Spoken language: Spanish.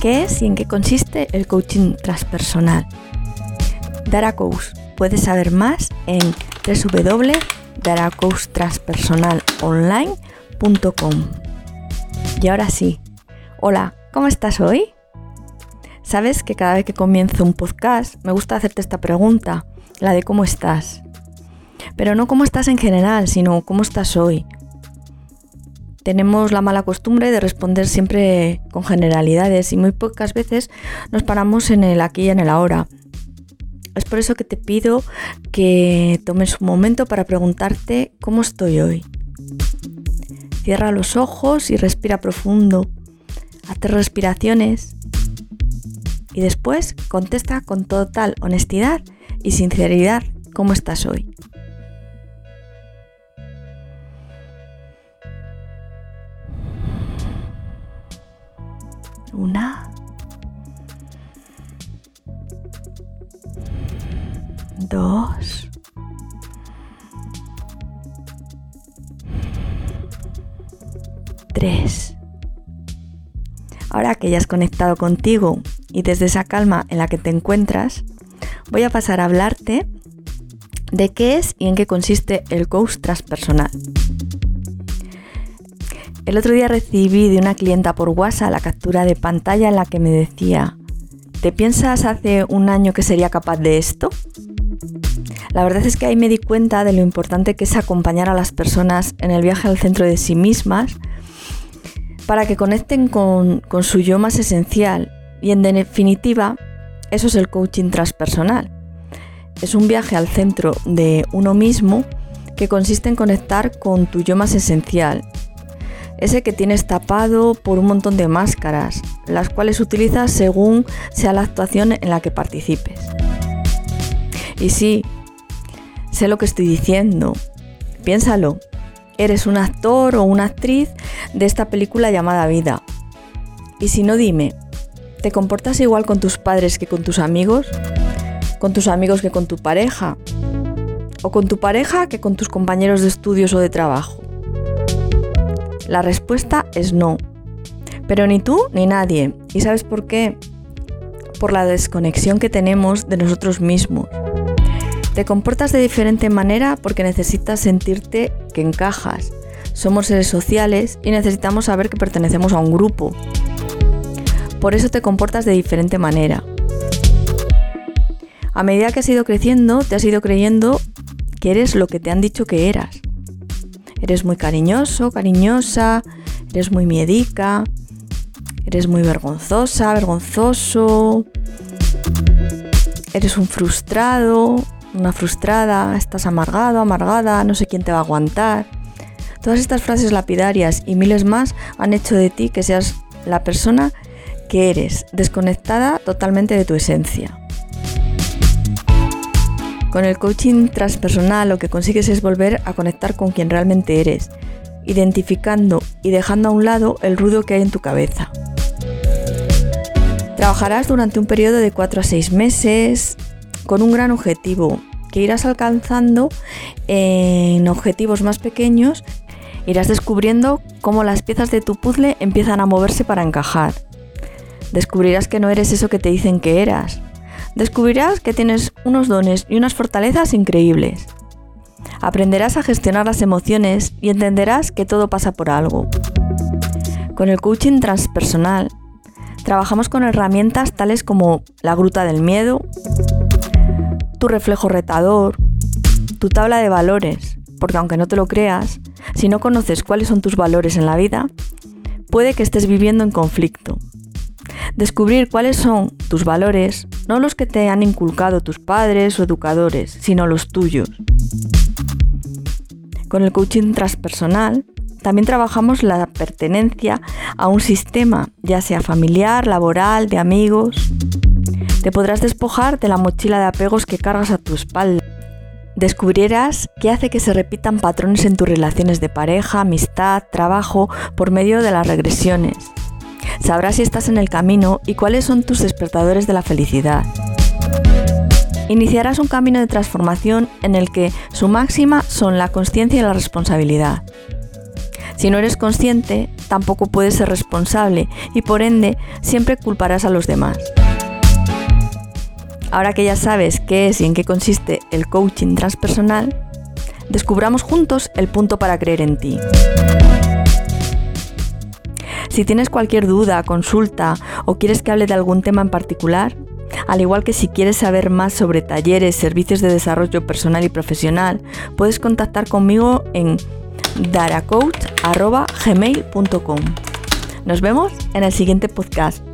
¿Qué es y en qué consiste el coaching transpersonal? Dara Coach. Puedes saber más en www.daracoachtranspersonalonline.com. Y ahora sí, hola, ¿cómo estás hoy? Sabes que cada vez que comienzo un podcast me gusta hacerte esta pregunta, la de cómo estás. Pero no cómo estás en general, sino cómo estás hoy, tenemos la mala costumbre de responder siempre con generalidades y muy pocas veces nos paramos en el aquí y en el ahora. Es por eso que te pido que tomes un momento para preguntarte cómo estoy hoy. Cierra los ojos y respira profundo. Hazte respiraciones y después contesta con total honestidad y sinceridad cómo estás hoy. Una. Dos. Tres. Ahora que ya has conectado contigo y desde esa calma en la que te encuentras, voy a pasar a hablarte de qué es y en qué consiste el coach transpersonal. El otro día recibí de una clienta por WhatsApp la captura de pantalla en la que me decía, ¿te piensas hace un año que sería capaz de esto? La verdad es que ahí me di cuenta de lo importante que es acompañar a las personas en el viaje al centro de sí mismas para que conecten con, su yo más esencial. Y en definitiva, eso es el coaching transpersonal. Es un viaje al centro de uno mismo que consiste en conectar con tu yo más esencial, ese que tienes tapado por un montón de máscaras, las cuales utilizas según sea la actuación en la que participes. Y sí, sé lo que estoy diciendo, piénsalo, eres un actor o una actriz de esta película llamada vida. Y si no, dime, ¿te comportas igual con tus padres que con tus amigos? ¿Con tus amigos que con tu pareja? ¿O con tu pareja que con tus compañeros de estudios o de trabajo? La respuesta es no. Pero ni tú ni nadie. ¿Y sabes por qué? Por la desconexión que tenemos de nosotros mismos. Te comportas de diferente manera porque necesitas sentirte que encajas. Somos seres sociales y necesitamos saber que pertenecemos a un grupo. Por eso te comportas de diferente manera. A medida que has ido creciendo, te has ido creyendo que eres lo que te han dicho que eras. Eres muy cariñoso, cariñosa, eres muy miedica, eres muy vergonzosa, vergonzoso, eres un frustrado, una frustrada, estás amargado, amargada, no sé quién te va a aguantar. Todas estas frases lapidarias y miles más han hecho de ti que seas la persona que eres, desconectada totalmente de tu esencia. Con el coaching transpersonal lo que consigues es volver a conectar con quien realmente eres, identificando y dejando a un lado el ruido que hay en tu cabeza. Trabajarás durante un periodo de 4 a 6 meses con un gran objetivo que irás alcanzando en objetivos más pequeños, irás descubriendo cómo las piezas de tu puzzle empiezan a moverse para encajar. Descubrirás que no eres eso que te dicen que eras, descubrirás que tienes unos dones y unas fortalezas increíbles. Aprenderás a gestionar las emociones y entenderás que todo pasa por algo. Con el coaching transpersonal, trabajamos con herramientas tales como la gruta del miedo, tu reflejo retador, tu tabla de valores, porque aunque no te lo creas, si no conoces cuáles son tus valores en la vida, puede que estés viviendo en conflicto. Descubrir cuáles son tus valores no los que te han inculcado tus padres o educadores, sino los tuyos. Con el coaching transpersonal también trabajamos la pertenencia a un sistema, ya sea familiar, laboral, de amigos. Te podrás despojar de la mochila de apegos que cargas a tu espalda. Descubrirás qué hace que se repitan patrones en tus relaciones de pareja, amistad, trabajo, por medio de las regresiones. Sabrás si estás en el camino y cuáles son tus despertadores de la felicidad. Iniciarás un camino de transformación en el que su máxima son la conciencia y la responsabilidad. Si no eres consciente, tampoco puedes ser responsable y por ende siempre culparás a los demás. Ahora que ya sabes qué es y en qué consiste el coaching transpersonal, descubramos juntos el punto para creer en ti. Si tienes cualquier duda, consulta o quieres que hable de algún tema en particular, al igual que si quieres saber más sobre talleres, servicios de desarrollo personal y profesional, puedes contactar conmigo en daracoach.gmail.com. Nos vemos en el siguiente podcast.